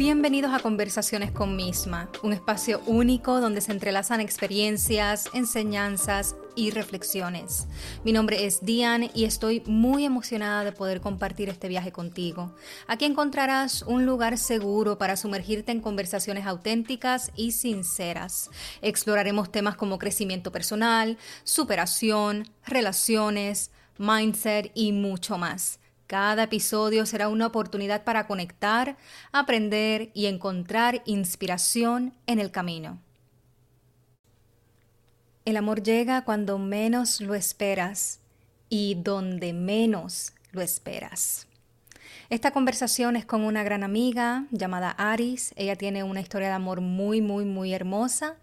Bienvenidos a Conversaciones con Misma, un espacio único donde se entrelazan experiencias, enseñanzas y reflexiones. Mi nombre es Diane y estoy muy emocionada de poder compartir este viaje contigo. Aquí encontrarás un lugar seguro para sumergirte en conversaciones auténticas y sinceras. Exploraremos temas como crecimiento personal, superación, relaciones, mindset y mucho más. Cada episodio será una oportunidad para conectar, aprender y encontrar inspiración en el camino. El amor llega cuando menos lo esperas y donde menos lo esperas. Esta conversación es con una gran amiga llamada Aris. Ella tiene una historia de amor muy, muy, muy hermosa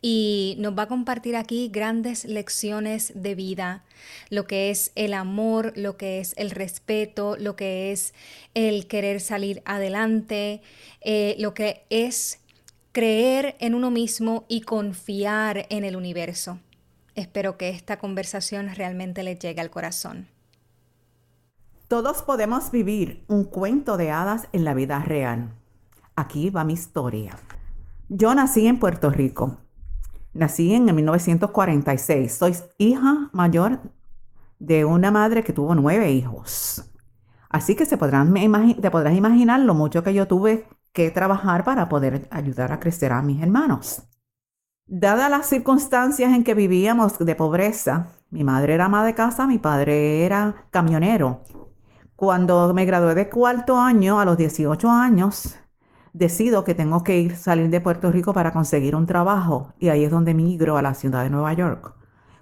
y nos va a compartir aquí grandes lecciones de vida, lo que es el amor, lo que es el respeto, lo que es el querer salir adelante, eh, lo que es creer en uno mismo y confiar en el universo. Espero que esta conversación realmente le llegue al corazón. Todos podemos vivir un cuento de hadas en la vida real. Aquí va mi historia. Yo nací en Puerto Rico. Nací en 1946. Soy hija mayor de una madre que tuvo nueve hijos. Así que se podrán, te podrás imaginar lo mucho que yo tuve que trabajar para poder ayudar a crecer a mis hermanos. Dadas las circunstancias en que vivíamos de pobreza, mi madre era ama de casa, mi padre era camionero cuando me gradué de cuarto año, a los 18 años, decido que tengo que ir salir de Puerto Rico para conseguir un trabajo y ahí es donde migro a la ciudad de Nueva York.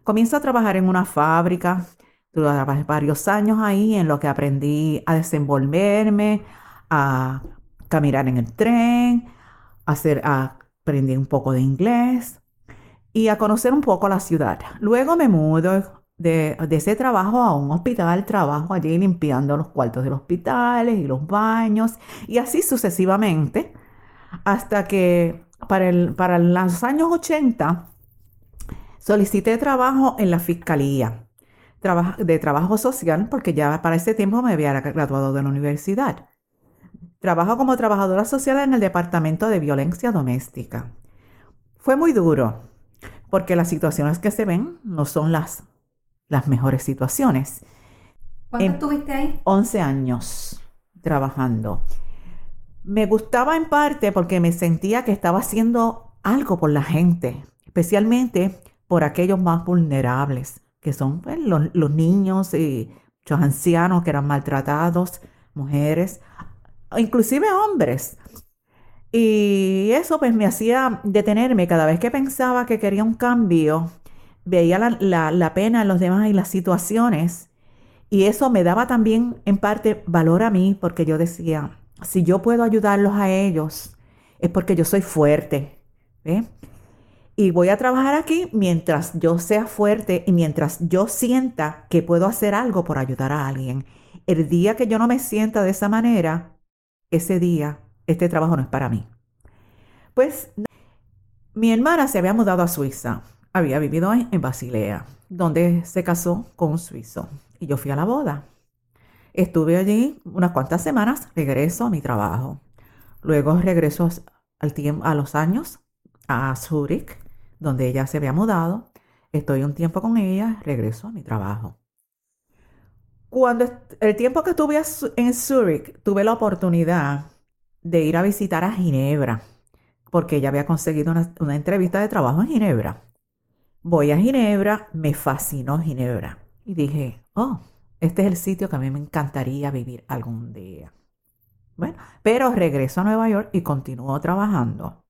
Comienzo a trabajar en una fábrica, trabajé varios años ahí en lo que aprendí a desenvolverme, a caminar en el tren, a hacer, a aprender un poco de inglés y a conocer un poco la ciudad. Luego me mudo de, ese trabajo a un hospital, trabajo allí limpiando los cuartos de los hospitales y los baños y así sucesivamente hasta que para, el, para los años 80 solicité trabajo en la fiscalía de trabajo social porque ya para ese tiempo me había graduado de la universidad. Trabajo como trabajadora social en el departamento de violencia doméstica. Fue muy duro porque las situaciones que se ven no son las las mejores situaciones. ¿Cuánto estuviste ahí? 11 años trabajando. Me gustaba en parte porque me sentía que estaba haciendo algo por la gente, especialmente por aquellos más vulnerables, que son pues, los, niños y los ancianos que eran maltratados, mujeres, inclusive hombres. Y eso pues me hacía detenerme cada vez que pensaba que quería un cambio veía la, pena en los demás y las situaciones. Y eso me daba también en parte valor a mí, porque yo decía, si yo puedo ayudarlos a ellos, es porque yo soy fuerte. Y voy a trabajar aquí mientras yo sea fuerte y mientras yo sienta que puedo hacer algo por ayudar a alguien. El día que yo no me sienta de esa manera, ese día, este trabajo no es para mí. Pues mi hermana se había mudado a Suiza había vivido en Basilea, donde se casó con un suizo. Y yo fui a la boda. Estuve allí unas cuantas semanas, regreso a mi trabajo. Luego regreso al a los años a Zurich, donde ella se había mudado. Estoy un tiempo con ella, regreso a mi trabajo. Cuando el tiempo que estuve en Zurich, tuve la oportunidad de ir a visitar a Ginebra, porque ella había conseguido una entrevista de trabajo en Ginebra. Voy a Ginebra, me fascinó Ginebra y dije, oh, este es el sitio que a mí me encantaría vivir algún día. Bueno, pero regreso a Nueva York y continúo trabajando.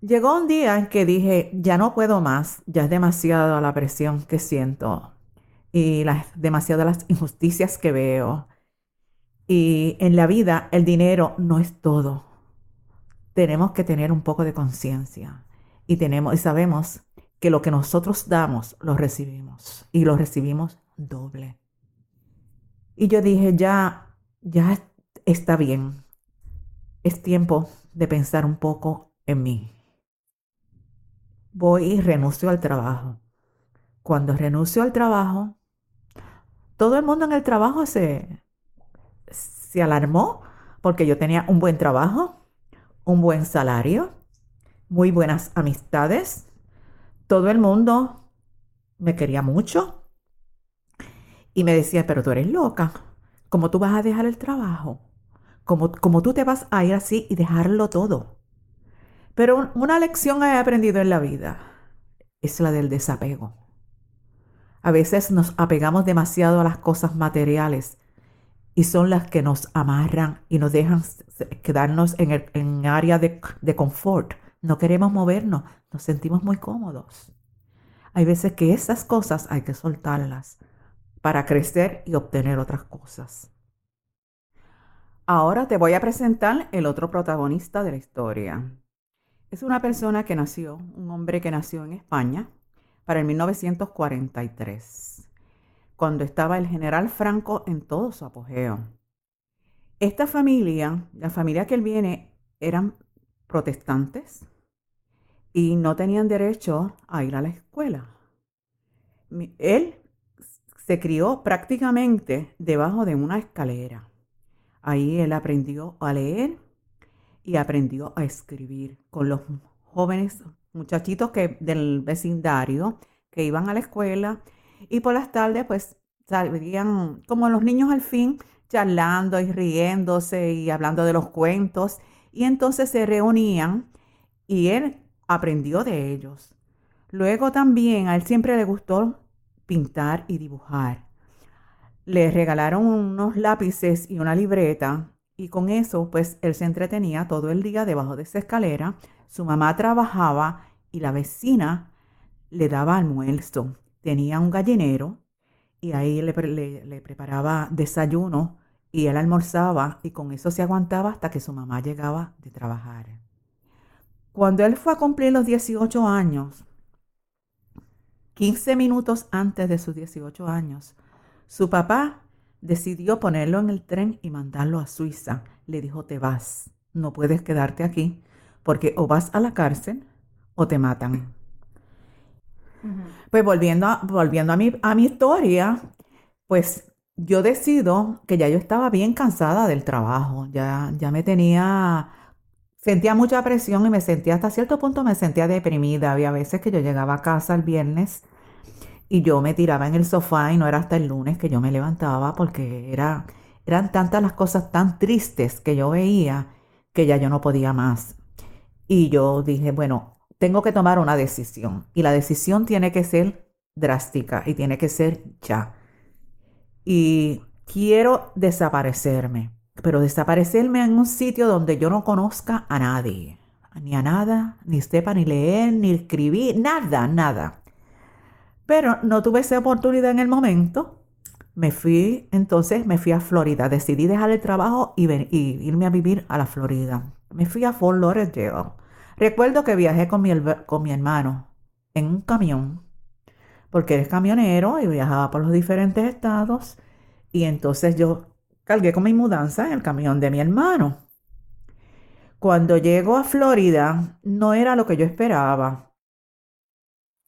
Llegó un día en que dije, ya no puedo más, ya es demasiado la presión que siento y las, demasiado las injusticias que veo. Y en la vida el dinero no es todo. Tenemos que tener un poco de conciencia y tenemos y sabemos que lo que nosotros damos, lo recibimos y lo recibimos doble. Y yo dije, ya, ya está bien. Es tiempo de pensar un poco en mí. Voy y renuncio al trabajo. Cuando renuncio al trabajo, todo el mundo en el trabajo se, se alarmó porque yo tenía un buen trabajo, un buen salario, muy buenas amistades, todo el mundo me quería mucho y me decía, pero tú eres loca, ¿cómo tú vas a dejar el trabajo? ¿Cómo, cómo tú te vas a ir así y dejarlo todo? Pero una lección he aprendido en la vida es la del desapego. A veces nos apegamos demasiado a las cosas materiales y son las que nos amarran y nos dejan quedarnos en el en área de, de confort. No queremos movernos, nos sentimos muy cómodos. Hay veces que esas cosas hay que soltarlas para crecer y obtener otras cosas. Ahora te voy a presentar el otro protagonista de la historia. Es una persona que nació, un hombre que nació en España para el 1943 cuando estaba el general Franco en todo su apogeo. Esta familia, la familia que él viene, eran protestantes y no tenían derecho a ir a la escuela. Él se crió prácticamente debajo de una escalera. Ahí él aprendió a leer y aprendió a escribir con los jóvenes muchachitos que, del vecindario que iban a la escuela y por las tardes, pues, salían como los niños al fin, charlando y riéndose y hablando de los cuentos. Y entonces se reunían y él aprendió de ellos. Luego también a él siempre le gustó pintar y dibujar. Le regalaron unos lápices y una libreta y con eso pues él se entretenía todo el día debajo de esa escalera. Su mamá trabajaba y la vecina le daba almuerzo tenía un gallinero y ahí le, preparaba desayuno y él almorzaba y con eso se aguantaba hasta que su mamá llegaba de trabajar. Cuando él fue a cumplir los 18 años, 15 minutos antes de sus 18 años, su papá decidió ponerlo en el tren y mandarlo a Suiza. Le dijo, te vas, no puedes quedarte aquí, porque o vas a la cárcel o te matan. Pues volviendo, a, volviendo a, mi, a mi historia, pues yo decido que ya yo estaba bien cansada del trabajo, ya, ya me tenía, sentía mucha presión y me sentía hasta cierto punto me sentía deprimida. Había veces que yo llegaba a casa el viernes y yo me tiraba en el sofá y no era hasta el lunes que yo me levantaba porque era, eran tantas las cosas tan tristes que yo veía que ya yo no podía más. Y yo dije, bueno, tengo que tomar una decisión y la decisión tiene que ser drástica y tiene que ser ya. Y quiero desaparecerme, pero desaparecerme en un sitio donde yo no conozca a nadie, ni a nada, ni sepa ni leer, ni escribir, nada, nada. Pero no tuve esa oportunidad en el momento. Me fui, entonces me fui a Florida. Decidí dejar el trabajo y, irme a vivir a la Florida. Me fui a Fort Lauderdale Recuerdo que viajé con mi, con mi hermano en un camión, porque él es camionero y viajaba por los diferentes estados, y entonces yo cargué con mi mudanza en el camión de mi hermano. Cuando llego a Florida, no era lo que yo esperaba.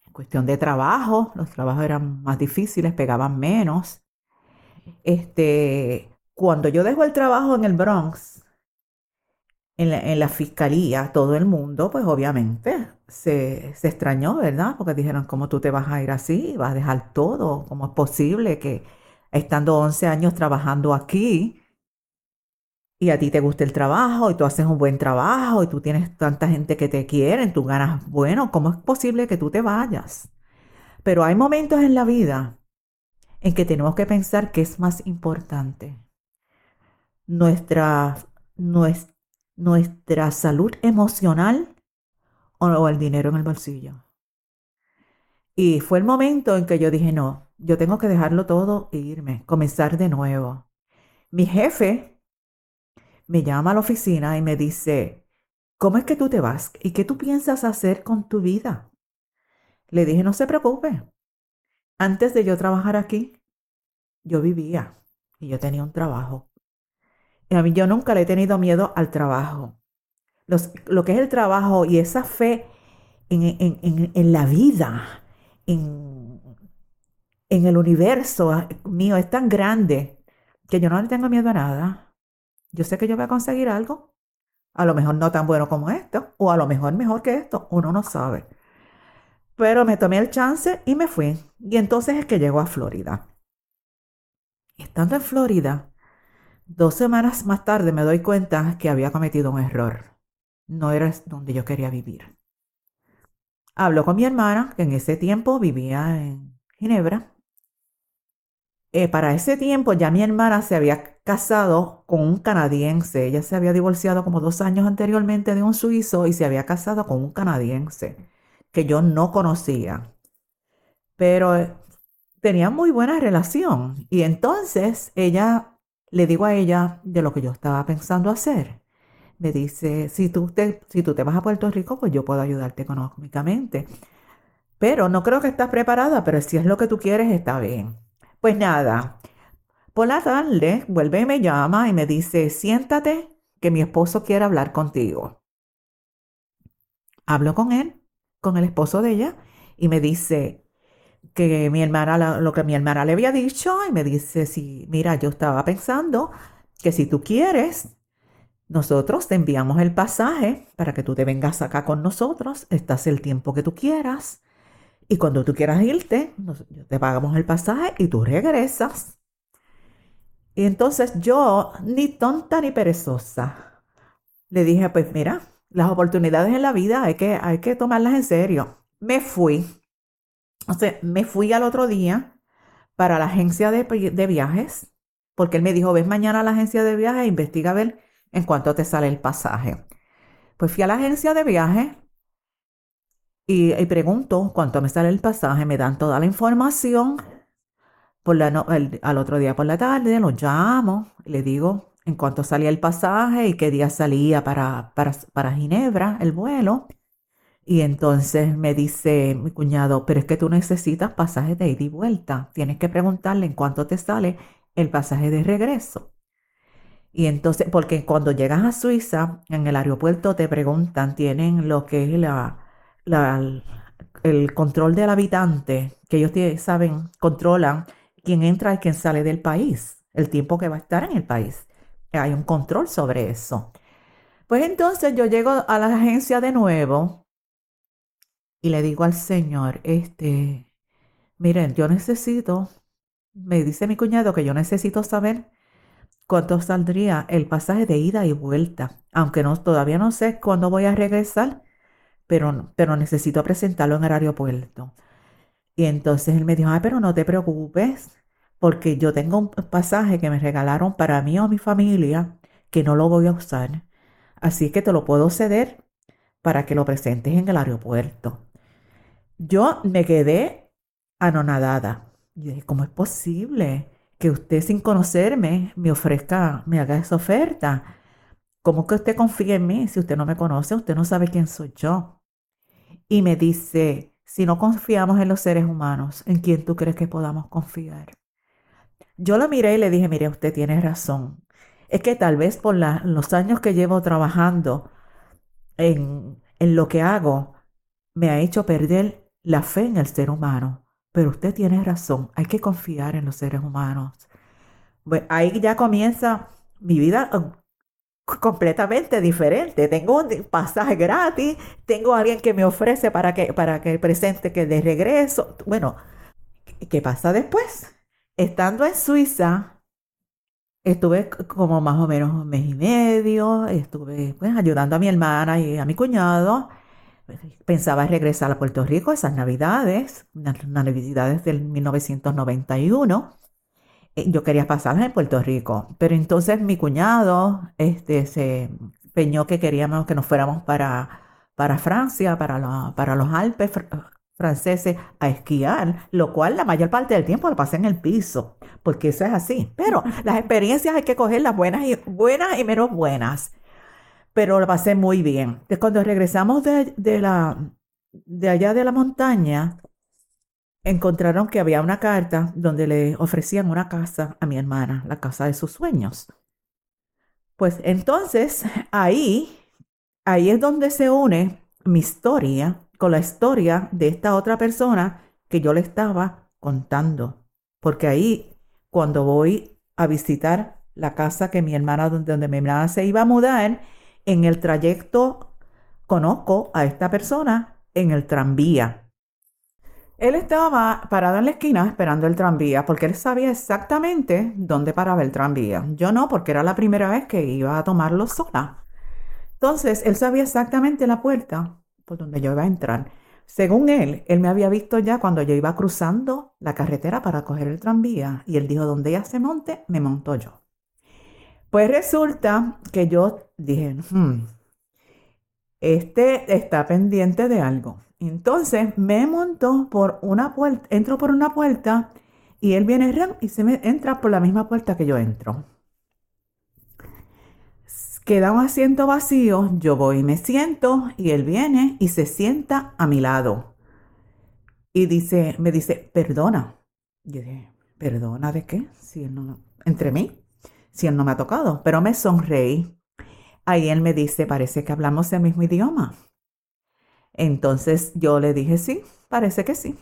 En cuestión de trabajo, los trabajos eran más difíciles, pegaban menos. Este, cuando yo dejo el trabajo en el Bronx, en la, fiscalía, todo el mundo, pues obviamente se, extrañó, ¿verdad? Porque dijeron, ¿cómo tú te vas a ir así? ¿Vas a dejar todo? ¿Cómo es posible que estando 11 años trabajando aquí y a ti te gusta el trabajo y tú haces un buen trabajo y tú tienes tanta gente que te quiere, tú ganas bueno, ¿cómo es posible que tú te vayas? Pero hay momentos en la vida en que tenemos que pensar qué es más importante. Nuestra, nuestra nuestra salud emocional o, el dinero en el bolsillo. Y fue el momento en que yo dije, no, yo tengo que dejarlo todo e irme, comenzar de nuevo. Mi jefe me llama a la oficina y me dice, ¿cómo es que tú te vas? ¿Y qué tú piensas hacer con tu vida? Le dije, no se preocupe. Antes de yo trabajar aquí, yo vivía y yo tenía un trabajo. A mí yo nunca le he tenido miedo al trabajo. lo que es el trabajo y esa fe en, la vida, en, en el universo mío es tan grande que yo no le tengo miedo a nada. yo sé que yo voy a conseguir algo. A lo mejor no tan bueno como esto, o a lo mejor mejor que esto, uno no sabe. Pero me tomé el chance y me fui. Y entonces es que llego a Florida. Estando en Florida, dos semanas más tarde me doy cuenta que había cometido un error. No era donde yo quería vivir. Hablo con mi hermana, que en ese tiempo vivía en Ginebra. Eh, para ese tiempo ya mi hermana se había casado con un canadiense. Ella se había divorciado como dos años anteriormente de un suizo y se había casado con un canadiense que yo no conocía. Pero eh, tenía muy buena relación. Y entonces ella, le digo a ella de lo que yo estaba pensando hacer. Me dice, si tú te, si tú te vas a Puerto Rico, pues yo puedo ayudarte económicamente. Pero no creo que estás preparada, pero si es lo que tú quieres, está bien. Pues nada, por la tarde vuelve y me llama y me dice, siéntate, que mi esposo quiere hablar contigo. Hablo con él con el esposo de ella y me dice que mi hermana, lo que mi hermana le había dicho, y me dice, sí, mira, yo estaba pensando que si tú quieres, nosotros te enviamos el pasaje para que tú te vengas acá con nosotros, estás el tiempo que tú quieras, y cuando tú quieras irte, te pagamos el pasaje y tú regresas. Y entonces yo, ni tonta ni perezosa, le dije, pues mira, las oportunidades en la vida hay que, hay que tomarlas en serio. Me fui. O sea, me fui al otro día para la agencia de, viajes, porque él me dijo, ves mañana a la agencia de viajes e investiga a ver en cuánto te sale el pasaje. Pues fui a la agencia de viajes y, pregunto cuánto me sale el pasaje, me dan toda la información. Por la al otro día por la tarde lo llamo, le digo, en cuanto salía el pasaje y qué día salía para, para, Ginebra el vuelo. Y entonces me dice mi cuñado, pero es que tú necesitas pasaje de ida y vuelta. Tienes que preguntarle en cuánto te sale el pasaje de regreso. Y entonces, porque cuando llegas a Suiza, en el aeropuerto te preguntan, tienen lo que es la, el control del habitante, que ellos saben, controlan quién entra y quién sale del país, el tiempo que va a estar en el país hay un control sobre eso. Pues entonces yo llego a la agencia de nuevo y le digo al señor, este, miren, yo necesito, me dice mi cuñado que yo necesito saber cuánto saldría el pasaje de ida y vuelta, aunque todavía no sé cuándo voy a regresar, pero, pero necesito presentarlo en el aeropuerto. Y entonces él me dijo, ah, pero no te preocupes, porque yo tengo un pasaje que me regalaron para mí o mi familia que no lo voy a usar. Así que te lo puedo ceder para que lo presentes en el aeropuerto. Yo me quedé anonadada. Y dije, ¿cómo es posible que usted sin conocerme me ofrezca, me haga esa oferta? ¿Cómo que usted confía en mí? Si usted no me conoce, usted no sabe quién soy yo. Y me dice, si no confiamos en los seres humanos, ¿en quién tú crees que podamos confiar? Yo lo miré y le dije, mire, usted tiene razón. Es que tal vez por los años que llevo trabajando en, en lo que hago, me ha hecho perder la fe en el ser humano. Pero usted tiene razón, hay que confiar en los seres humanos. ahí ya comienza mi vida completamente diferente. Tengo un pasaje gratis, tengo alguien que me ofrece para que, para que presente que de regreso. Bueno, ¿qué pasa después? Estando en Suiza, estuve como más o menos un mes y medio, estuve pues, ayudando a mi hermana y a mi cuñado. Pensaba regresar a Puerto Rico esas navidades, las navidades del 1991. Eh, yo quería pasarlas en Puerto Rico, pero entonces mi cuñado este, se empeñó que queríamos que nos fuéramos para, para Francia, para, para los Alpes franceses a esquiar, lo cual la mayor parte del tiempo lo pasé en el piso, porque eso es así. Pero las experiencias hay que cogerlas buenas y, buenas y menos buenas. Pero lo pasé muy bien. Cuando regresamos de, la, de allá de la montaña, encontraron que había una carta donde le ofrecían una casa a mi hermana, la casa de sus sueños. Pues entonces ahí, ahí es donde se une mi historia con la historia de esta otra persona que yo le estaba contando. Porque ahí, cuando voy a visitar la casa que mi hermana, donde mi hermana se iba a mudar, en el trayecto conozco a esta persona en el tranvía. Él estaba parado en la esquina esperando el tranvía porque él sabía exactamente dónde paraba el tranvía. Yo no, porque era la primera vez que iba a tomarlo sola. Entonces, él sabía exactamente la puerta por donde yo iba a entrar. Según él, él me había visto ya cuando yo iba cruzando la carretera para coger el tranvía y él dijo, donde ella se monte, me monto yo. Pues resulta que yo dije, hmm, este está pendiente de algo. Entonces me montó por una puerta, entro por una puerta y él viene y se me entra por la misma puerta que yo entro. Queda un asiento vacío, yo voy y me siento y él viene y se sienta a mi lado. Y dice, me dice, perdona. Yo dije, ¿perdona de qué? Si él no, entre mí, si él no me ha tocado. Pero me sonreí. Ahí él me dice, parece que hablamos el mismo idioma. Entonces yo le dije, sí, parece que sí.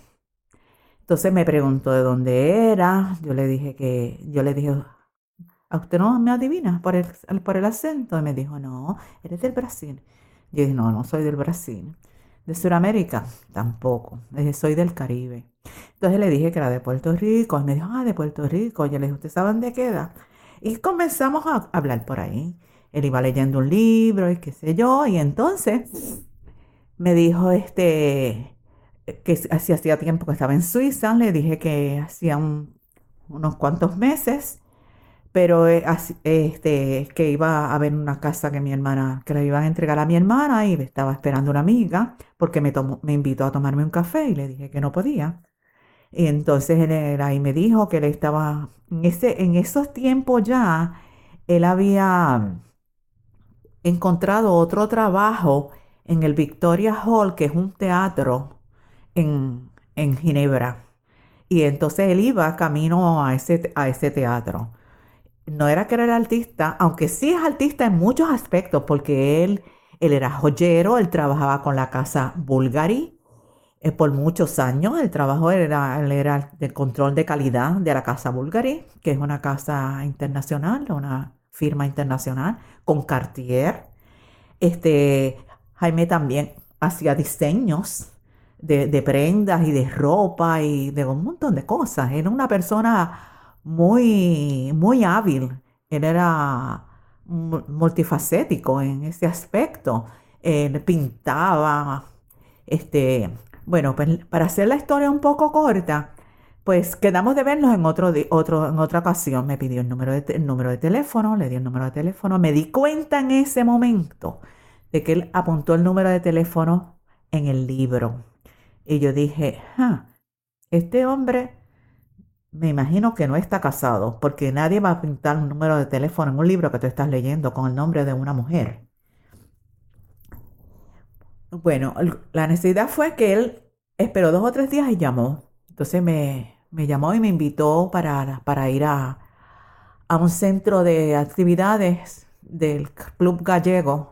Entonces me preguntó de dónde era. Yo le dije que, yo le dije, ¿a usted no me adivina por el, por el acento? Y me dijo, no, eres del Brasil. Yo dije, no, no soy del Brasil. ¿De Sudamérica? Tampoco. Dije, soy del Caribe. Entonces le dije que era de Puerto Rico. Y me dijo, ah, de Puerto Rico. Yo le dije, ¿usted sabe dónde queda? Y comenzamos a hablar por ahí. Él iba leyendo un libro y qué sé yo. Y entonces me dijo este que hacía tiempo que estaba en Suiza, le dije que hacía unos cuantos meses, pero eh, este, que iba a ver una casa que mi hermana, que le iban a entregar a mi hermana y estaba esperando una amiga porque me, me invitó a tomarme un café y le dije que no podía. Y entonces él ahí me dijo que él estaba, en, ese, en esos tiempos ya, él había encontrado otro trabajo en el Victoria Hall, que es un teatro en, Ginebra. Y entonces él iba camino a ese, a ese teatro. No era que era el artista, aunque sí es artista en muchos aspectos, porque él, él era joyero, él trabajaba con la casa Bulgari eh, por muchos años. El trabajo era, él era del control de calidad de la casa Bulgari, que es una casa internacional, una firma internacional, con Cartier. Este, Jaime también hacía diseños de, prendas y de ropa y de un montón de cosas. Era una persona muy, muy hábil. Él era multifacético en ese aspecto. Él pintaba. Este, bueno, pues, para hacer la historia un poco corta, pues quedamos de vernos en, otro, otro, en otra ocasión. Me pidió el número, de, el número de teléfono, le di el número de teléfono. Me di cuenta en ese momento de que él apuntó el número de teléfono en el libro. Y yo dije, este hombre me imagino que no está casado, porque nadie va a apuntar un número de teléfono en un libro que tú estás leyendo con el nombre de una mujer. Bueno, la necesidad fue que él esperó dos o tres días y llamó. Entonces me, llamó y me invitó para, para ir a, a un centro de actividades del Club Gallego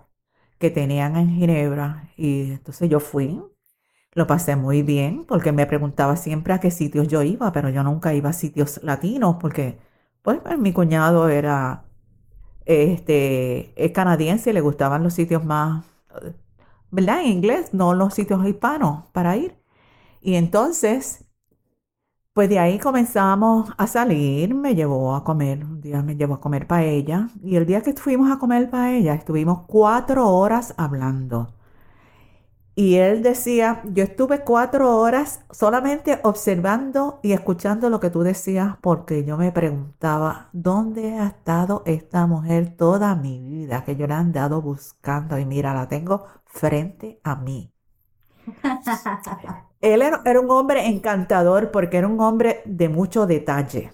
que tenían en Ginebra y entonces yo fui. Lo pasé muy bien porque me preguntaba siempre a qué sitios yo iba, pero yo nunca iba a sitios latinos porque pues, pues mi cuñado era este es canadiense y le gustaban los sitios más ¿verdad? En inglés, no los sitios hispanos para ir. Y entonces pues de ahí comenzamos a salir, me llevó a comer, un día me llevó a comer paella y el día que fuimos a comer paella estuvimos cuatro horas hablando. Y él decía, yo estuve cuatro horas solamente observando y escuchando lo que tú decías porque yo me preguntaba, ¿dónde ha estado esta mujer toda mi vida? Que yo la he andado buscando y mira, la tengo frente a mí. Él era, un hombre encantador porque era un hombre de mucho detalle.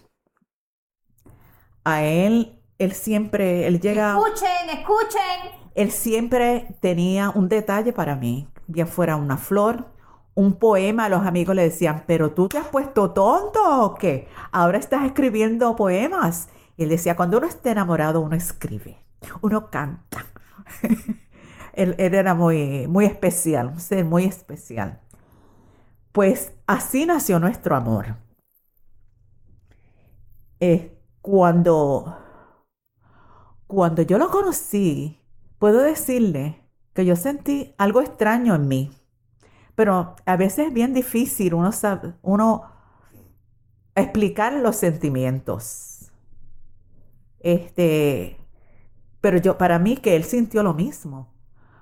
A él, él siempre, él llega... Escuchen, escuchen. Él siempre tenía un detalle para mí, bien fuera una flor, un poema, los amigos le decían, pero tú te has puesto tonto o qué? Ahora estás escribiendo poemas. Y él decía, cuando uno está enamorado, uno escribe, uno canta. él, era muy, muy especial, un ser muy especial. Pues así nació nuestro amor. Cuando cuando yo lo conocí, puedo decirle que yo sentí algo extraño en mí. Pero a veces es bien difícil uno, uno explicar los sentimientos. Este, pero yo, para mí que él sintió lo mismo.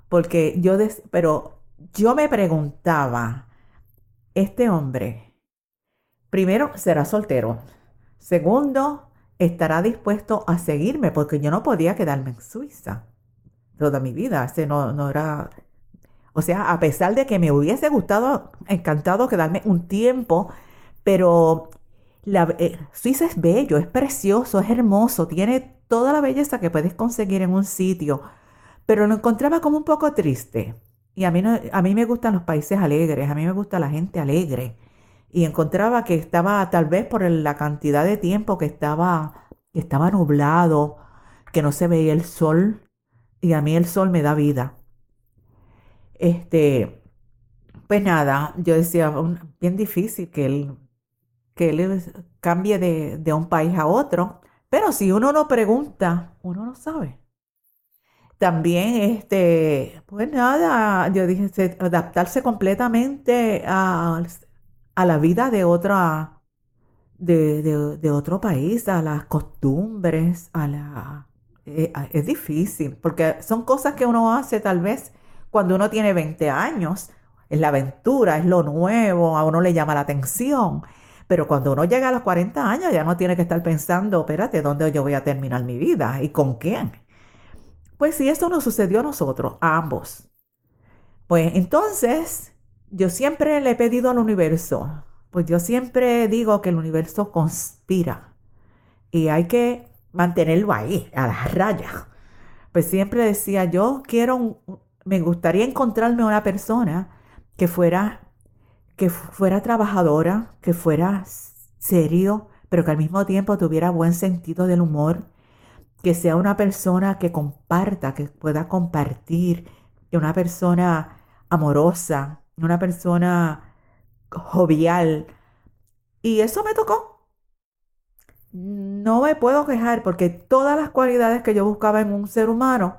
Porque yo, pero yo me preguntaba, este hombre, primero, será soltero. Segundo, estará dispuesto a seguirme porque yo no podía quedarme en Suiza toda mi vida. Ese no, no era... O sea, a pesar de que me hubiese gustado, encantado quedarme un tiempo, pero la, eh, Suiza es bello, es precioso, es hermoso, tiene toda la belleza que puedes conseguir en un sitio, pero lo encontraba como un poco triste. Y a mí, no, a mí me gustan los países alegres, a mí me gusta la gente alegre y encontraba que estaba tal vez por la cantidad de tiempo que estaba, estaba nublado, que no se veía el sol y a mí el sol me da vida. Este, pues nada, yo decía, bien difícil que él, que él cambie de, de un país a otro, pero si uno no pregunta, uno no sabe. También, este, pues nada, yo dije, adaptarse completamente a, a la vida de otra, de, otro país, a las costumbres, a la... Eh, es difícil, porque son cosas que uno hace tal vez cuando uno tiene 20 años, es la aventura, es lo nuevo, a uno le llama la atención. Pero cuando uno llega a los 40 años ya no tiene que estar pensando, espérate, ¿dónde yo voy a terminar mi vida? ¿Y con quién? Pues si eso nos sucedió a nosotros, a ambos. Pues entonces yo siempre le he pedido al universo, pues yo siempre digo que el universo conspira y hay que mantenerlo ahí, a las rayas. Pues siempre decía, yo quiero, me gustaría encontrarme una persona que fuera, que fuera trabajadora, que fuera serio, pero que al mismo tiempo tuviera buen sentido del humor, que sea una persona que comparta, que pueda compartir, una persona amorosa, una persona jovial. Y eso me tocó. No me puedo quejar porque todas las cualidades que yo buscaba en un ser humano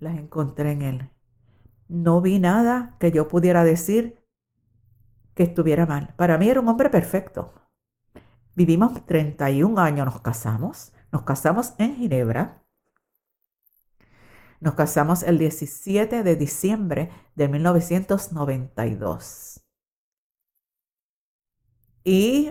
las encontré en él. No vi nada que yo pudiera decir que estuviera mal. Para mí era un hombre perfecto. Vivimos 31 años, nos casamos. Nos casamos en Ginebra. Nos casamos el 17 de diciembre de 1992. Y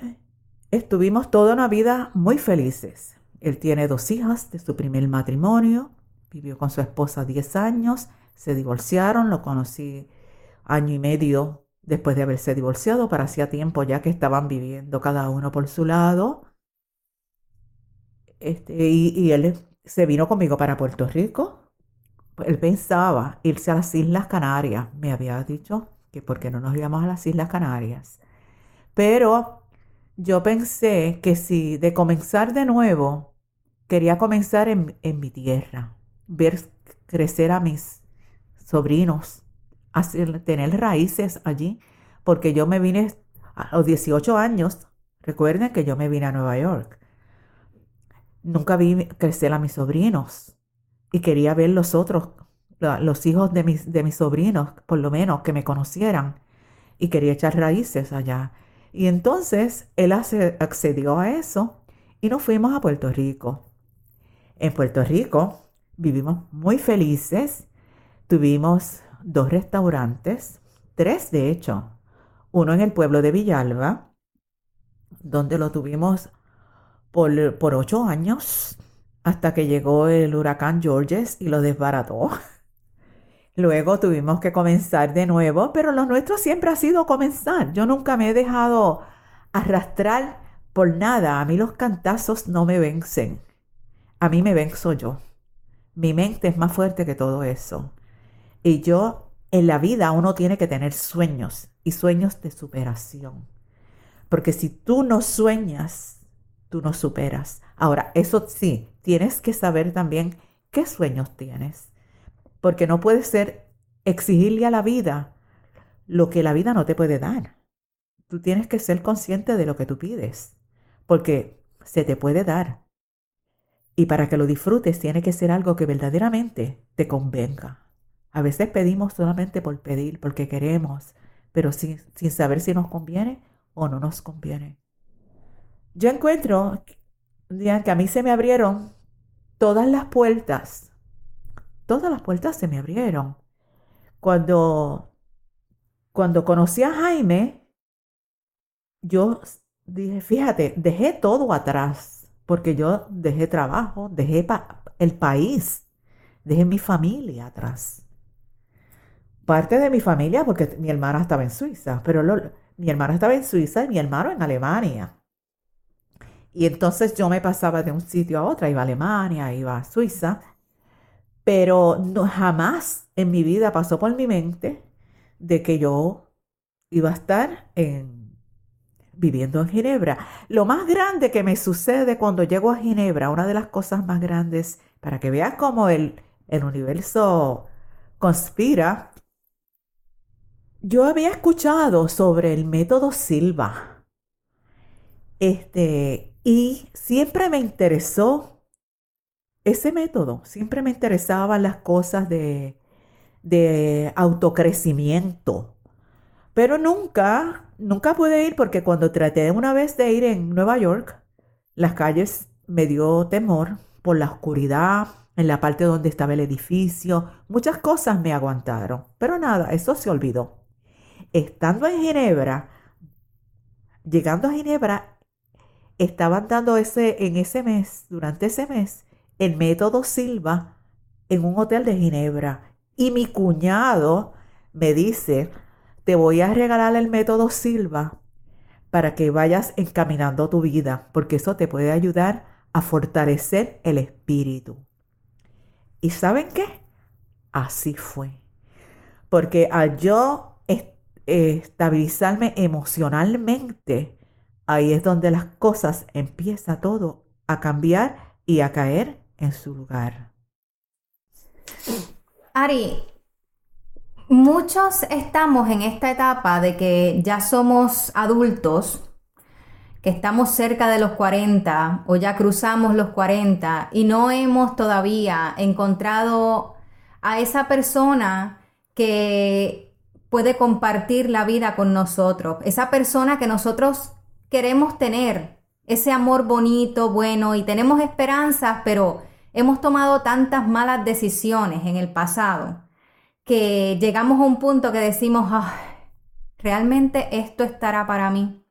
estuvimos toda una vida muy felices. Él tiene dos hijas de su primer matrimonio, vivió con su esposa 10 años, se divorciaron, lo conocí año y medio después de haberse divorciado, para hacía tiempo ya que estaban viviendo cada uno por su lado. Este, y, él se vino conmigo para Puerto Rico, él pensaba irse a las Islas Canarias. Me había dicho que por qué no nos íbamos a las Islas Canarias. Pero yo pensé que si de comenzar de nuevo, quería comenzar en, mi tierra, ver crecer a mis sobrinos, tener raíces allí, porque yo me vine a los 18 años, recuerden que yo me vine a Nueva York. Nunca vi crecer a mis sobrinos y quería ver los otros, los hijos de mis, de mis sobrinos, por lo menos, que me conocieran y quería echar raíces allá. Y entonces él accedió a eso y nos fuimos a Puerto Rico. En Puerto Rico vivimos muy felices. Tuvimos dos restaurantes, tres de hecho. Uno en el pueblo de Villalba, donde lo tuvimos por, ocho años hasta que llegó el huracán Georges y lo desbarató. Luego tuvimos que comenzar de nuevo, pero lo nuestro siempre ha sido comenzar. Yo nunca me he dejado arrastrar por nada. A mí los cantazos no me vencen. A mí me venzo yo. Mi mente es más fuerte que todo eso. Y yo, en la vida, uno tiene que tener sueños y sueños de superación. Porque si tú no sueñas, tú no superas. Ahora, eso sí, tienes que saber también qué sueños tienes. Porque no puede ser exigirle a la vida lo que la vida no te puede dar. Tú tienes que ser consciente de lo que tú pides, porque se te puede dar. Y para que lo disfrutes tiene que ser algo que verdaderamente te convenga. A veces pedimos solamente por pedir, porque queremos, pero sin, sin saber si nos conviene o no nos conviene. Yo encuentro que a mí se me abrieron todas las puertas. Todas las puertas se me abrieron. Cuando, cuando conocí a Jaime, yo dije, fíjate, dejé todo atrás, porque yo dejé trabajo, dejé el país, dejé mi familia atrás. Parte de mi familia, porque mi hermana estaba en Suiza, pero mi hermana estaba en Suiza y mi hermano en Alemania. Y entonces yo me pasaba de un sitio a otro, iba a Alemania, iba a Suiza, pero no, jamás en mi vida pasó por mi mente de que yo iba a estar en, viviendo en Ginebra. Lo más grande que me sucede cuando llego a Ginebra, una de las cosas más grandes, para que veas cómo el, el universo conspira, yo había escuchado sobre el método Silva. Este, y siempre me interesó ese método, siempre me interesaban las cosas de, de autocrecimiento. Pero nunca, nunca pude ir porque cuando traté una vez de ir en Nueva York, las calles me dio temor por la oscuridad, en la parte donde estaba el edificio, muchas cosas me aguantaron. Pero nada, eso se olvidó. Estando en Ginebra, llegando a Ginebra, estaban dando ese, en ese mes, durante ese mes, el método Silva en un hotel de Ginebra. Y mi cuñado me dice, te voy a regalar el método Silva para que vayas encaminando tu vida, porque eso te puede ayudar a fortalecer el espíritu. ¿Y saben qué? Así fue. Porque al yo estabilizarme emocionalmente, ahí es donde las cosas empieza todo a cambiar y a caer en su lugar. Ari, muchos estamos en esta etapa de que ya somos adultos, que estamos cerca de los 40 o ya cruzamos los 40 y no hemos todavía encontrado a esa persona que puede compartir la vida con nosotros, esa persona que nosotros queremos tener ese amor bonito, bueno, y tenemos esperanzas, pero hemos tomado tantas malas decisiones en el pasado que llegamos a un punto que decimos, ¿realmente esto estará para mí?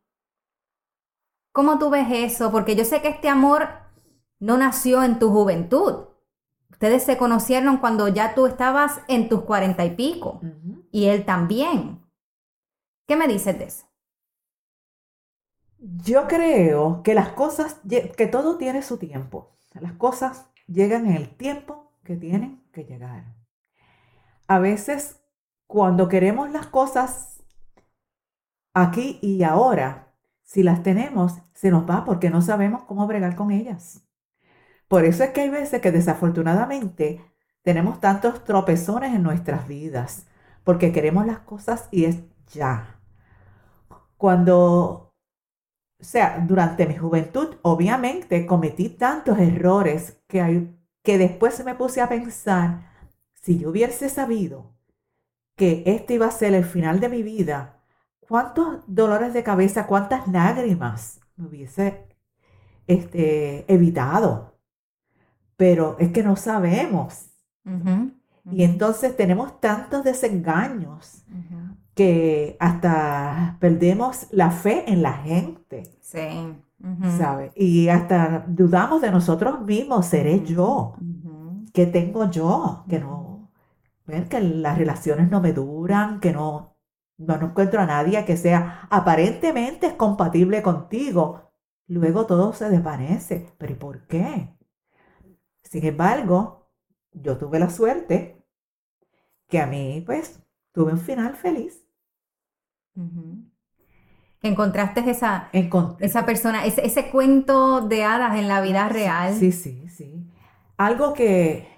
¿Cómo tú ves eso? Porque yo sé que este amor no nació en tu juventud. Ustedes se conocieron cuando ya tú estabas en tus cuarenta y pico. Y él también. ¿Qué me dices de eso? Yo creo que las cosas, que todo tiene su tiempo. Las cosas llegan en el tiempo que tienen que llegar. A veces, cuando queremos las cosas aquí y ahora, si las tenemos, se nos va porque no sabemos cómo bregar con ellas. Por eso es que hay veces que desafortunadamente tenemos tantos tropezones en nuestras vidas, porque queremos las cosas y es ya. Cuando o sea, durante mi juventud, obviamente, cometí tantos errores que, que después me puse a pensar, si yo hubiese sabido que este iba a ser el final de mi vida, cuántos dolores de cabeza, cuántas lágrimas me hubiese este, evitado. Pero es que no sabemos. Y entonces tenemos tantos desengaños que hasta perdemos la fe en la gente. Sí. ¿Sabe? Y hasta dudamos de nosotros mismos, seré yo, ¿qué tengo yo? Que no, que las relaciones no me duran, que no, no encuentro a nadie que sea aparentemente compatible contigo. Luego todo se desvanece. ¿Pero y por qué? Sin embargo, yo tuve la suerte que a mí, pues, tuve un final feliz. Encontraste esa, esa persona, ese, ese, cuento de hadas en la vida real. Sí, sí, sí. Algo que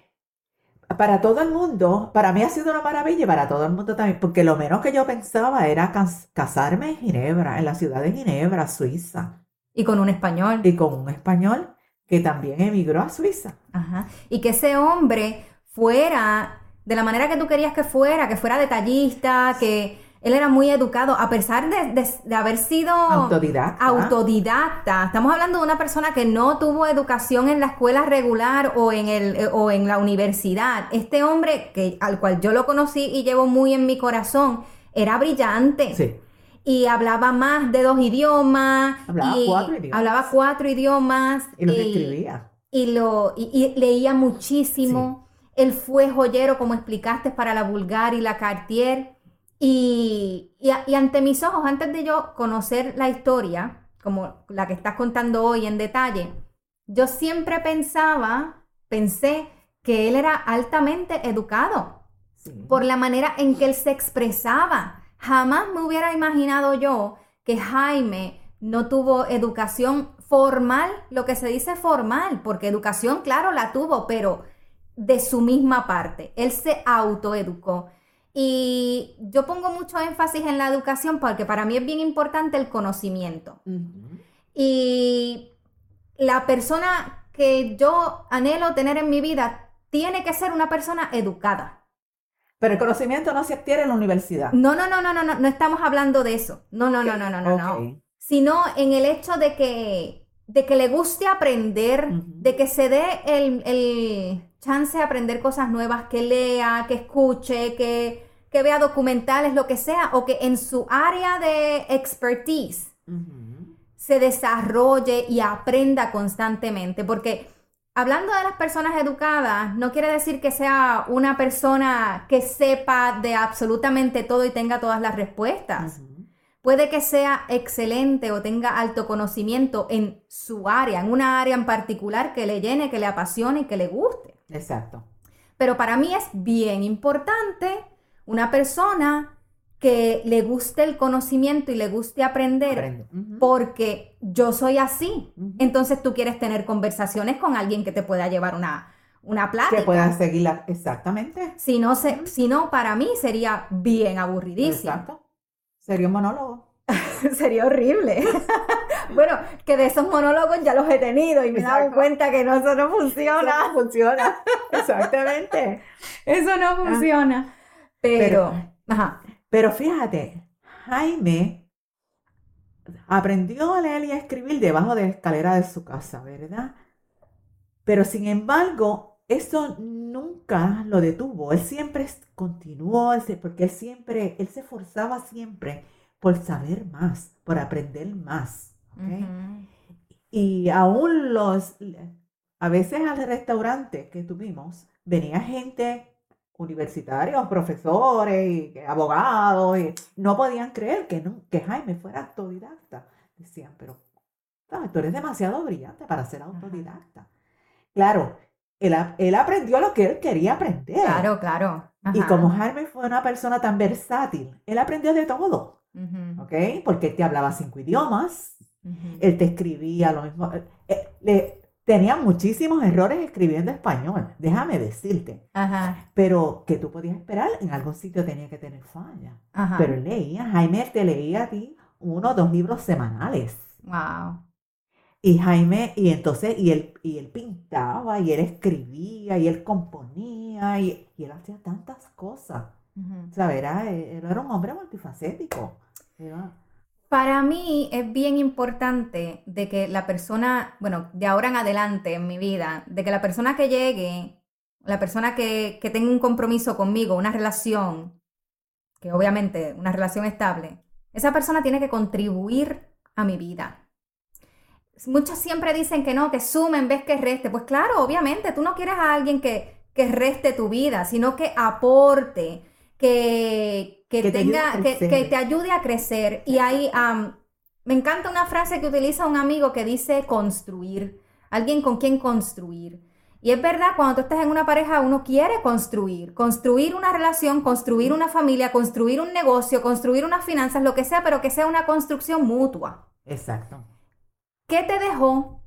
para todo el mundo, para mí ha sido una maravilla y para todo el mundo también, porque lo menos que yo pensaba era casarme en Ginebra, en la ciudad de Ginebra, Suiza. Y con un español. Y con un español que también emigró a Suiza. Ajá. Y que ese hombre fuera de la manera que tú querías que fuera, que fuera detallista, que él era muy educado, a pesar de, haber sido autodidacta. autodidacta. Estamos hablando de una persona que no tuvo educación en la escuela regular o en, el, o en la universidad. Este hombre, que, al cual yo lo conocí y llevo muy en mi corazón, era brillante. Sí. Y hablaba más de dos idiomas. Hablaba cuatro idiomas. Hablaba cuatro idiomas. Y los escribía. Y, lo, y, leía muchísimo. Él fue joyero, como explicaste, para la Bulgar y la Cartier. Y, y, ante mis ojos, antes de yo conocer la historia, como la que estás contando hoy en detalle, yo siempre pensaba, pensé que él era altamente educado por la manera en que él se expresaba. Jamás me hubiera imaginado yo que Jaime no tuvo educación formal, lo que se dice formal, porque educación, claro, la tuvo, pero de su misma parte. Él se autoeducó. Y yo pongo mucho énfasis en la educación porque para mí es bien importante el conocimiento. Y la persona que yo anhelo tener en mi vida tiene que ser una persona educada. Pero el conocimiento no se adquiere en la universidad. No, no, no, no, no, no, no estamos hablando de eso. No, no, no, no, no, no, no. Sino en el hecho de que, de que le guste aprender, de que se dé el, el chance de aprender cosas nuevas, que lea, que escuche, que, que vea documentales, lo que sea, o que en su área de expertise se desarrolle y aprenda constantemente. Porque hablando de las personas educadas, no quiere decir que sea una persona que sepa de absolutamente todo y tenga todas las respuestas. Puede que sea excelente o tenga alto conocimiento en su área, en una área en particular que le llene, que le apasione y que le guste. Exacto. Pero para mí es bien importante una persona que le guste el conocimiento y le guste aprender, porque yo soy así. Entonces tú quieres tener conversaciones con alguien que te pueda llevar una, una plática. Que pueda seguirla, exactamente. Si no, se, si no, para mí sería bien aburridísimo. Exacto. Sería un monólogo. Sería horrible. bueno, que de esos monólogos ya los he tenido y me he dado cuenta que no, eso no funciona. Eso no funciona. Exactamente. eso no funciona. Pero, pero, fíjate, Jaime aprendió a leer y a escribir debajo de la escalera de su casa, ¿verdad? Pero sin embargo, eso nunca lo detuvo. Él siempre continuó, porque él siempre, él se esforzaba siempre por saber más, por aprender más. Y aún los, a veces al restaurante que tuvimos, venía gente universitarios, profesores, y abogados, y no podían creer que, no, que Jaime fuera autodidacta. Decían, pero tú eres demasiado brillante para ser autodidacta. Claro, él, aprendió lo que él quería aprender. Claro, claro. Y como Jaime fue una persona tan versátil, él aprendió de todo. ¿Ok? Porque él te hablaba cinco idiomas, él te escribía lo mismo. Eh, eh, tenía muchísimos errores escribiendo español, déjame decirte. Pero que tú podías esperar, en algún sitio tenía que tener falla. Pero él leía, Jaime te leía a ti uno o dos libros semanales. Wow. Y Jaime, y entonces, y él, y él pintaba, y él escribía, y él componía, y, él hacía tantas cosas. O sea, era, era un hombre multifacético. Para mí es bien importante de que la persona, bueno, de ahora en adelante en mi vida, de que la persona que llegue, la persona que, que tenga un compromiso conmigo, una relación, que obviamente una relación estable, esa persona tiene que contribuir a mi vida Muchos siempre dicen que no, que sume en vez que reste. Pues claro, obviamente, tú no quieres a alguien que, que reste tu vida, sino que aporte, que, que, tenga, que, que, te ayude a crecer. Y ahí me encanta una frase que utiliza un amigo que dice construir, alguien con quien construir. Y es verdad, cuando tú estás en una pareja, uno quiere construir, construir una relación, construir una familia, construir un negocio, construir unas finanzas, lo que sea, pero que sea una construcción mutua. Exacto. ¿Qué te dejó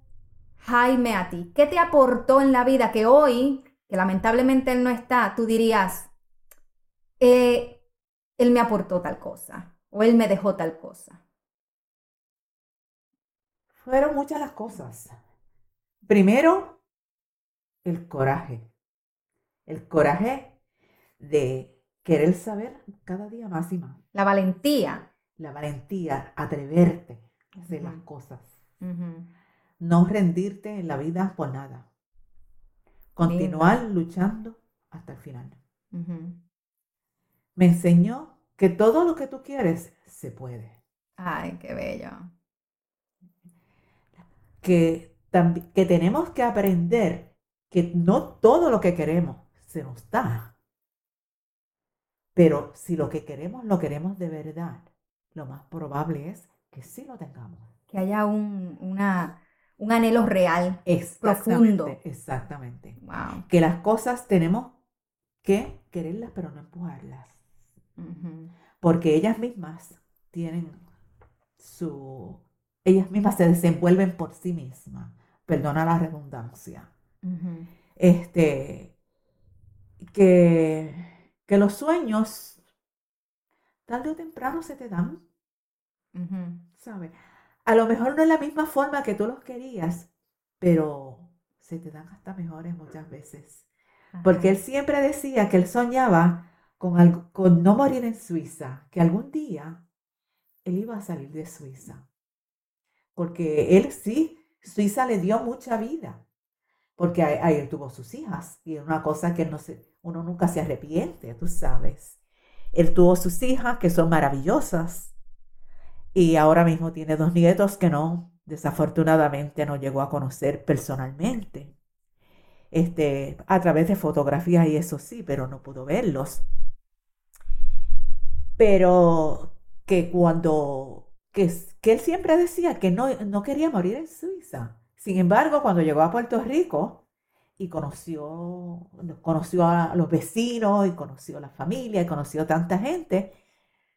Jaime a ti? ¿Qué te aportó en la vida que hoy, que lamentablemente él no está, tú dirías, eh, él me aportó tal cosa o él me dejó tal cosa? Fueron muchas las cosas. Primero, el coraje. El coraje de querer saber cada día más y más. La valentía. La valentía, atreverte a hacer las cosas. No rendirte en la vida por nada. Continuar luchando hasta el final. Me enseñó que todo lo que tú quieres se puede. Ay, qué bello. Que, que tenemos que aprender que no todo lo que queremos se nos da. Pero si lo que queremos lo queremos de verdad, lo más probable es que sí lo tengamos. Que haya un, una, un anhelo real, profundo. Exactamente. Que las cosas tenemos que quererlas, pero no empujarlas. Porque ellas mismas tienen su... Ellas mismas se desenvuelven por sí mismas. Perdona la redundancia. Este, que, que los sueños tarde o temprano se te dan. ¿Sabes? A lo mejor no es la misma forma que tú los querías, pero se te dan hasta mejores muchas veces. Porque él siempre decía que él soñaba con, con no morir en Suiza, que algún día él iba a salir de Suiza. Porque él sí, Suiza le dio mucha vida, porque ahí, él tuvo sus hijas y es una cosa que no se, uno nunca se arrepiente, tú sabes. Él tuvo sus hijas que son maravillosas y ahora mismo tiene dos nietos que no, desafortunadamente no llegó a conocer personalmente. Este, a través de fotografías y eso sí, pero no pudo verlos. Pero que cuando, que, que él siempre decía que no, no quería morir en Suiza. Sin embargo, cuando llegó a Puerto Rico y conoció, conoció a los vecinos y conoció a la familia y conoció tanta gente,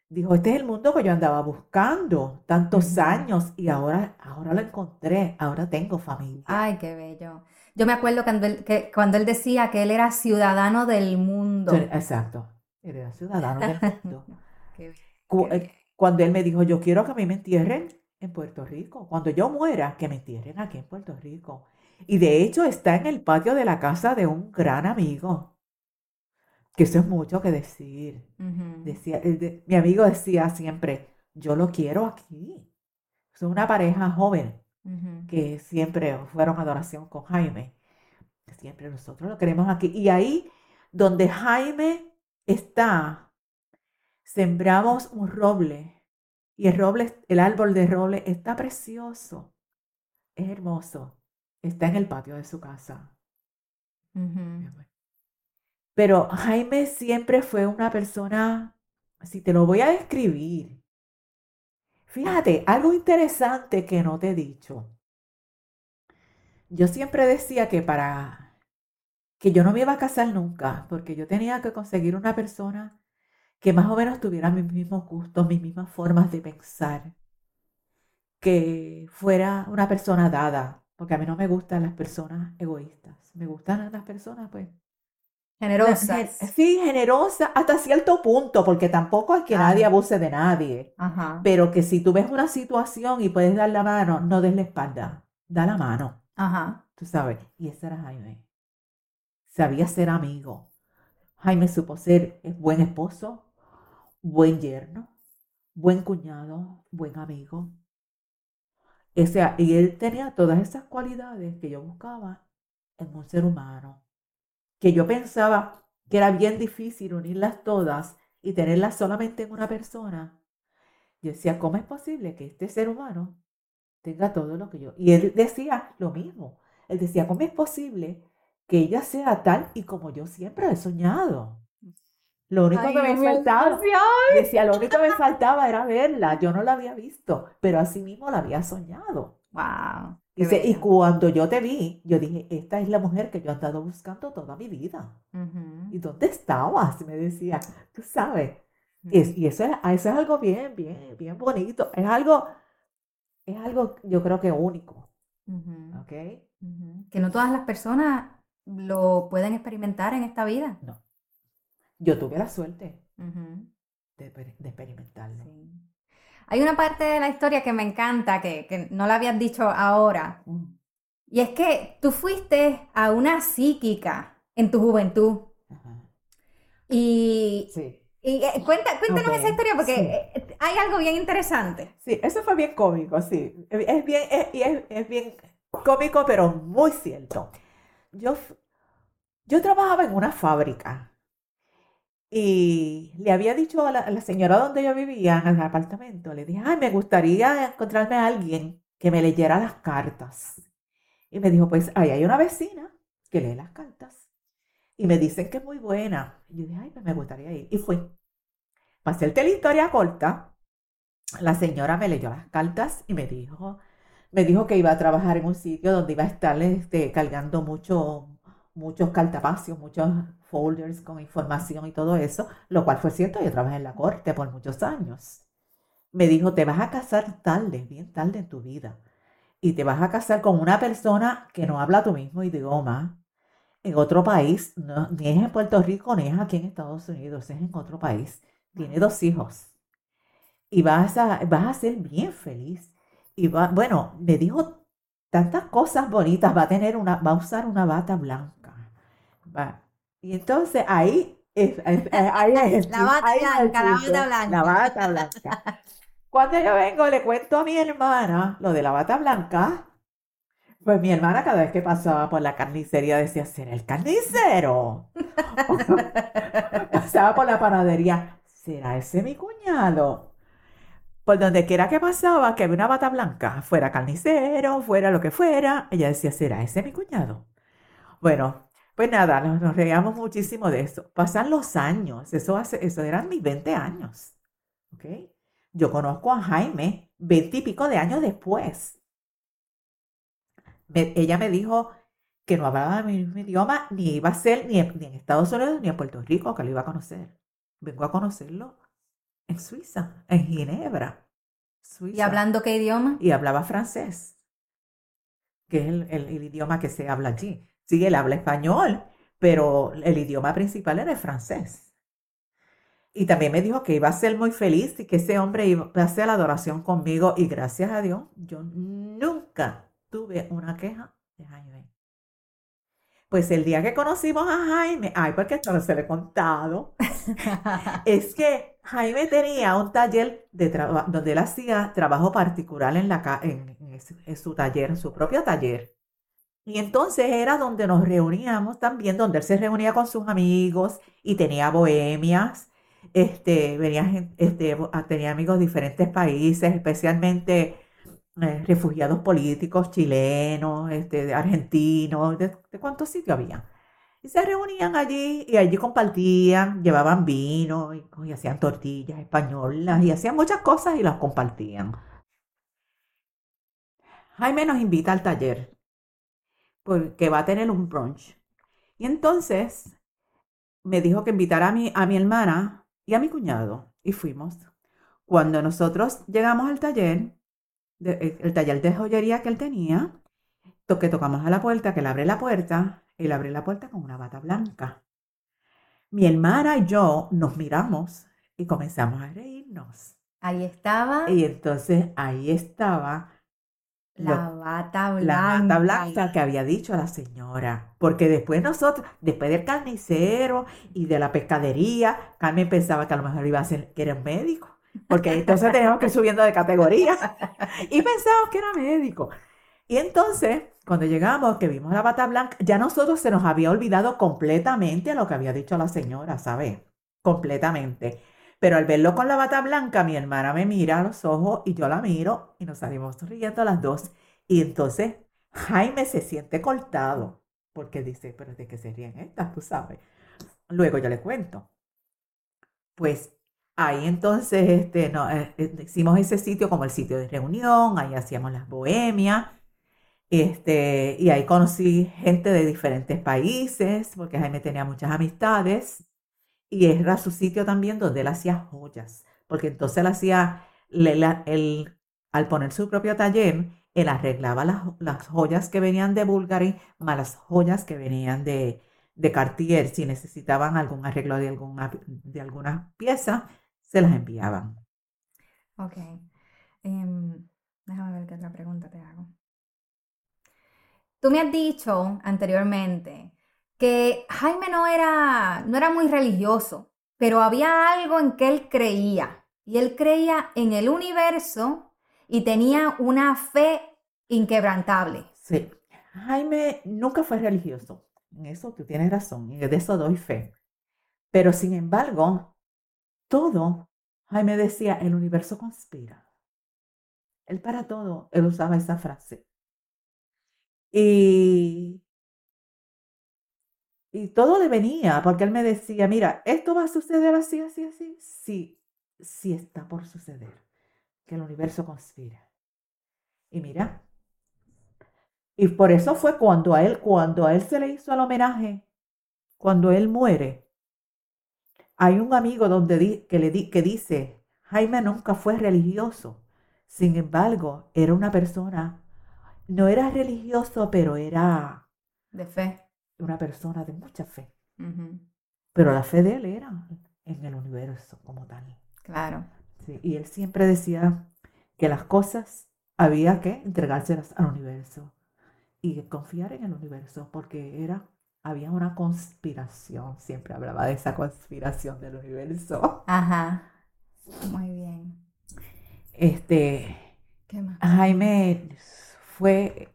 dijo, este es el mundo que yo andaba buscando tantos años y ahora, ahora lo encontré, ahora tengo familia. Ay, qué bello. Yo me acuerdo cuando él, que, cuando él decía que él era ciudadano del mundo. Exacto, él era ciudadano del mundo. Eh, cuando él me dijo, yo quiero que a mí me entierren en Puerto Rico, cuando yo muera, que me entierren aquí en Puerto Rico. Y de hecho está en el patio de la casa de un gran amigo, que eso es mucho que decir. decía, mi amigo decía siempre, yo lo quiero aquí. Son una pareja joven que siempre fueron adoración con Jaime. Siempre nosotros lo queremos aquí. Y ahí donde Jaime está, sembramos un roble y el roble, el árbol de roble está precioso, es hermoso, está en el patio de su casa. Pero Jaime siempre fue una persona, si te lo voy a describir, fíjate, algo interesante que no te he dicho. Yo siempre decía que para que yo no me iba a casar nunca, porque yo tenía que conseguir una persona que más o menos tuviera mis mismos gustos, mis mismas formas de pensar, que fuera una persona dada, porque a mí no me gustan las personas egoístas, me gustan las personas pues generosas. Sí, generosas hasta cierto punto, porque tampoco es que nadie abuse de nadie, pero que si tú ves una situación y puedes dar la mano, no des la espalda, da la mano. Ajá. Tú sabes, y ese era Jaime. Sabía ser amigo. Jaime supo ser buen esposo, buen yerno, buen cuñado, buen amigo. O sea, y él tenía todas esas cualidades que yo buscaba en un ser humano, que yo pensaba que era bien difícil unirlas todas y tenerlas solamente en una persona. Yo decía, ¿cómo es posible que este ser humano tenga todo lo que yo? Y él decía lo mismo. Él decía, ¿cómo es posible que ella sea tal y como yo siempre he soñado? Lo único que me faltaba, decía, lo único que me faltaba era verla. Yo no la había visto, pero así mismo la había soñado. Wow. Dice, y cuando yo te vi, yo dije, esta es la mujer que yo he estado buscando toda mi vida. ¿Y dónde estabas? Me decía, tú sabes. y, eso, es, eso es algo bien, bien, bien bonito. Es algo, es algo, yo creo que único. ¿Ok? Que no todas las personas lo pueden experimentar en esta vida. No. Yo tuve la suerte de, experimentarlo. Hay una parte de la historia que me encanta, que, no la habías dicho ahora, Y es que tú fuiste a una psíquica en tu juventud. Y, Sí. y, eh, cuenta, cuéntanos esa historia porque sí. eh, hay algo bien interesante. Sí, eso fue bien cómico, sí. Es bien, es, y es, es bien cómico, pero muy cierto. Yo, yo trabajaba en una fábrica y le había dicho a la, señora donde yo vivía, en el apartamento, le dije, ay, me gustaría encontrarme a alguien que me leyera las cartas. Y me dijo, pues ahí hay una vecina que lee las cartas. Y me dicen que es muy buena. Y yo dije, ay, pues me gustaría ir. Y fui. Para hacerte la historia corta, la señora me leyó las cartas y me dijo, me dijo que iba a trabajar en un sitio donde iba a estar este, cargando mucho, muchos cartapacios, muchos folders con información y todo eso, lo cual fue cierto, yo trabajé en la corte por muchos años. Me dijo, te vas a casar tarde, bien tarde en tu vida, y te vas a casar con una persona que no habla tu mismo idioma, en otro país, no- ni es en Puerto Rico, ni es aquí en Estados Unidos, es en otro país. Tiene dos hijos y vas a, vas a ser bien feliz. Y va, bueno, me dijo tantas cosas bonitas, va a tener una, va a usar una bata blanca. Va. Y entonces ahí es, es- es- ahí es La bata ahí blanca, la bata blanca. La bata blanca. Cuando yo vengo, le cuento a mi hermana lo de la bata blanca. Pues mi hermana cada vez que pasaba por la carnicería decía, ¿será el carnicero? Pasaba por la panadería, ¿será ese mi cuñado? Por donde quiera que pasaba, que había una bata blanca, fuera carnicero, fuera lo que fuera, ella decía, ¿será ese mi cuñado? Bueno, pues nada, nos, nos reíamos muchísimo de eso. Pasan los años, eso, hace, eso eran mis 20 años, ¿ok? Yo conozco a Jaime 20 y pico de años después. Me- ella me dijo que no hablaba mi mismo idioma, ni iba a ser ni en, ni en Estados Unidos ni en Puerto Rico, que lo iba a conocer. Vengo a conocerlo en Suiza, en Ginebra, ¿Y Suiza. hablando qué idioma? Y hablaba francés, que es el, el- el idioma que se habla allí. Sí, él habla español, pero el idioma principal era el francés. Y también me dijo que iba a ser muy feliz y que ese hombre iba a hacer la adoración conmigo. Y gracias a Dios, yo nunca tuve una queja de Jaime. Pues el día que conocimos a Jaime, ay, porque esto no se lo he contado, es que Jaime tenía un taller de donde él hacía trabajo particular en, la, ca- en, en ese- en su taller, en su propio taller. Y entonces era donde nos reuníamos también, donde él se reunía con sus amigos y tenía bohemias. Este, venía, este, ah, tenía amigos de diferentes países, especialmente eh, refugiados políticos chilenos, este, argentinos, de, cuántos sitios había. Y se reunían allí y allí compartían, llevaban vino y, y hacían tortillas españolas y hacían muchas cosas y las compartían. Jaime nos invita al taller porque va a tener un brunch. Y entonces me dijo que invitara a mi, a mi hermana y a mi cuñado y fuimos. Cuando nosotros llegamos al taller, de- eh, el taller de joyería que él tenía, to- que tocamos a la puerta, que él abre la puerta, él abre la puerta con una bata blanca. Mi hermana y yo nos miramos y comenzamos a reírnos. Ahí estaba Y entonces ahí estaba la bata blanca. la bata blanca que había dicho la señora. Porque después nosotros, después del carnicero y de la pescadería, Carmen pensaba que a lo mejor iba a ser que era un médico. Porque entonces teníamos que ir subiendo de categoría. Y pensábamos que era médico. Y entonces, cuando llegamos, que vimos la bata blanca, ya nosotros se nos había olvidado completamente lo que había dicho la señora, ¿sabes? Completamente. Pero al verlo con la bata blanca, mi hermana me mira a los ojos y yo la miro y nos salimos riendo las dos. Y entonces Jaime se siente cortado porque dice, pero ¿de qué se ríen estas? Tú sabes. Luego yo le cuento. Pues ahí entonces este, no, eh, eh, hicimos ese sitio como el sitio de reunión, ahí hacíamos las bohemias. Este, y ahí conocí gente de diferentes países, porque Jaime tenía muchas amistades. Y era su sitio también donde él hacía joyas, porque entonces él hacía, él, al poner su propio taller, él arreglaba las, las joyas que venían de Bulgari, más las joyas que venían de, de Cartier. Si necesitaban algún arreglo de alguna, de pieza, se las enviaban. Ok. Em, déjame ver qué otra pregunta te hago. Tú me has dicho anteriormente que Jaime no era, no era muy religioso, pero había algo en que él creía. Y él creía en el universo y tenía una fe inquebrantable. Sí. Jaime nunca fue religioso. En eso tú tienes razón. Y de eso doy fe. Pero sin embargo, todo, Jaime decía, el universo conspira. Él para todo, él usaba esa frase. Y, y todo le venía, porque él me decía, mira, esto va a suceder así, así, así. Sí, sí está por suceder, que el universo conspira. Y mira, y por eso fue cuando a él, cuando a él se le hizo el homenaje, cuando él muere, hay un amigo donde que, le di, que dice, Jaime nunca fue religioso, sin embargo, era una persona, no era religioso, pero era... De fe. Una persona de mucha fe. Pero la fe de él era en el universo como tal. Claro. Sí, y él siempre decía que las cosas había que entregárselas al universo y confiar en el universo porque era había una conspiración, siempre hablaba de esa conspiración del universo. Ajá. Muy bien. Este, ¿Qué más? Jaime fue,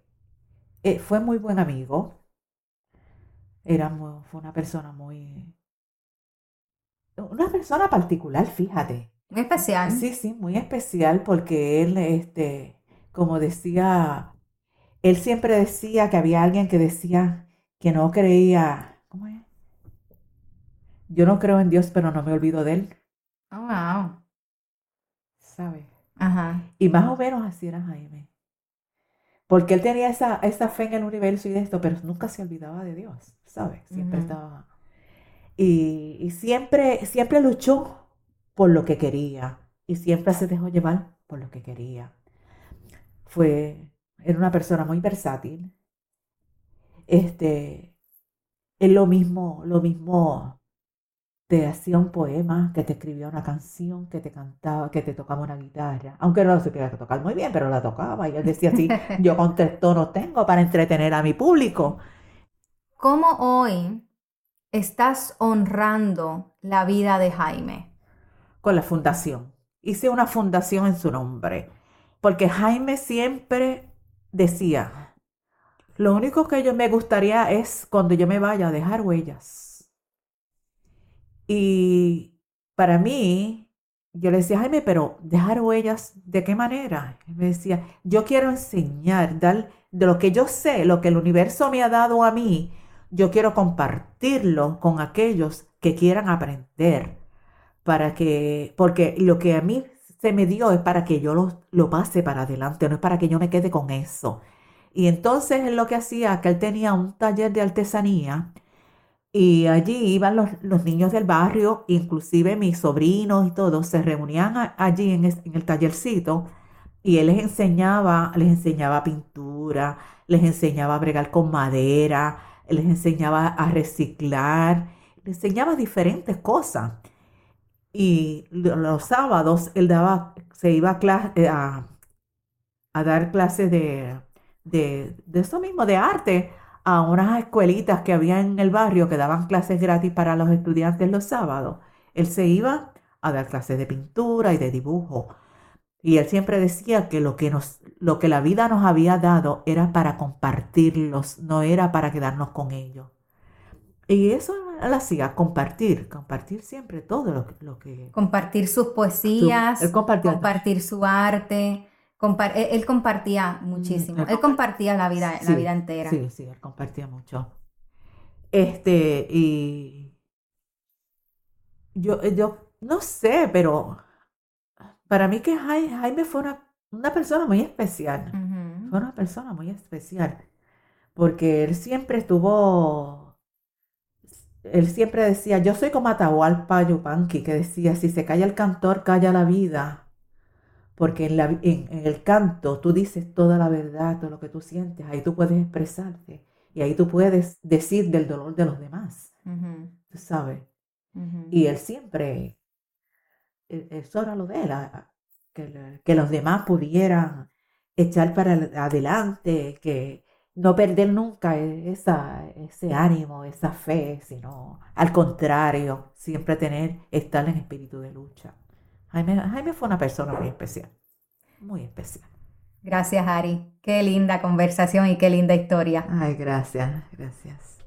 eh, fue muy buen amigo. Era fue una persona muy, una persona particular, fíjate. Muy especial. Sí, sí, muy especial porque él, este, como decía, él siempre decía que había alguien que decía, que no creía, ¿cómo es? Yo no creo en Dios, pero no me olvido de Él. Oh, wow. ¿Sabes? Ajá. Y más o menos así era Jaime. Porque él tenía esa, esa fe en el universo y de esto, pero nunca se olvidaba de Dios, ¿sabes? Siempre estaba... Y, y, siempre, siempre luchó por lo que quería y siempre se dejó llevar por lo que quería. Fue, era una persona muy versátil, este, es lo mismo, lo mismo te hacía un poema, que te escribía una canción, que te cantaba, que te tocaba una guitarra, aunque no se quería tocar muy bien, pero la tocaba y él decía así, yo contesto no tengo para entretener a mi público. ¿Cómo hoy estás honrando la vida de Jaime? Con la fundación. Hice una fundación en su nombre, porque Jaime siempre decía, lo único que yo me gustaría es cuando yo me vaya a dejar huellas. Y para mí, yo le decía, Jaime, pero dejar huellas, ¿de qué manera? Me decía, yo quiero enseñar, dar de lo que yo sé, lo que el universo me ha dado a mí, yo quiero compartirlo con aquellos que quieran aprender. Para que, porque lo que a mí se me dio es para que yo lo, lo pase para adelante, no es para que yo me quede con eso. Y entonces él lo que hacía, que él tenía un taller de artesanía y allí iban los, niños del barrio, inclusive mis sobrinos y todos, se reunían allí en, el tallercito y él les enseñaba, les enseñaba pintura, les enseñaba a bregar con madera, les enseñaba a reciclar, les enseñaba diferentes cosas. Y los sábados él daba, se iba a, a dar clases de de, eso mismo, de arte, a unas escuelitas que había en el barrio que daban clases gratis para los estudiantes los sábados. Él se iba a dar clases de pintura y de dibujo. Y él siempre decía que lo que, nos, lo que la vida nos había dado era para compartirlos, no era para quedarnos con ellos. Y eso él hacía, compartir, compartir siempre todo lo, lo que... Compartir sus poesías, compartir su arte, él, compartía muchísimo. Él, compartía la vida, la vida entera. Sí, sí, él compartía mucho. Este, y yo, yo no sé, pero para mí que Jaime, fue una, persona muy especial. Fue una persona muy especial. Porque él siempre estuvo, él siempre decía, yo soy como Atahualpa Yupanqui, que decía, si se calla el cantor, calla la vida porque en, la, en, el canto tú dices toda la verdad, todo lo que tú sientes, ahí tú puedes expresarte y ahí tú puedes decir del dolor de los demás, tú sabes. Y él siempre, e, eso era lo de él, que, que los demás pudieran echar para adelante, que, no perder nunca e, esa, ese ánimo, esa fe, sino al contrario, siempre tener, estar en espíritu de lucha. Jaime, Jaime fue una persona muy especial, muy especial. Gracias, Ari. Qué linda conversación y qué linda historia. Ay, gracias, gracias.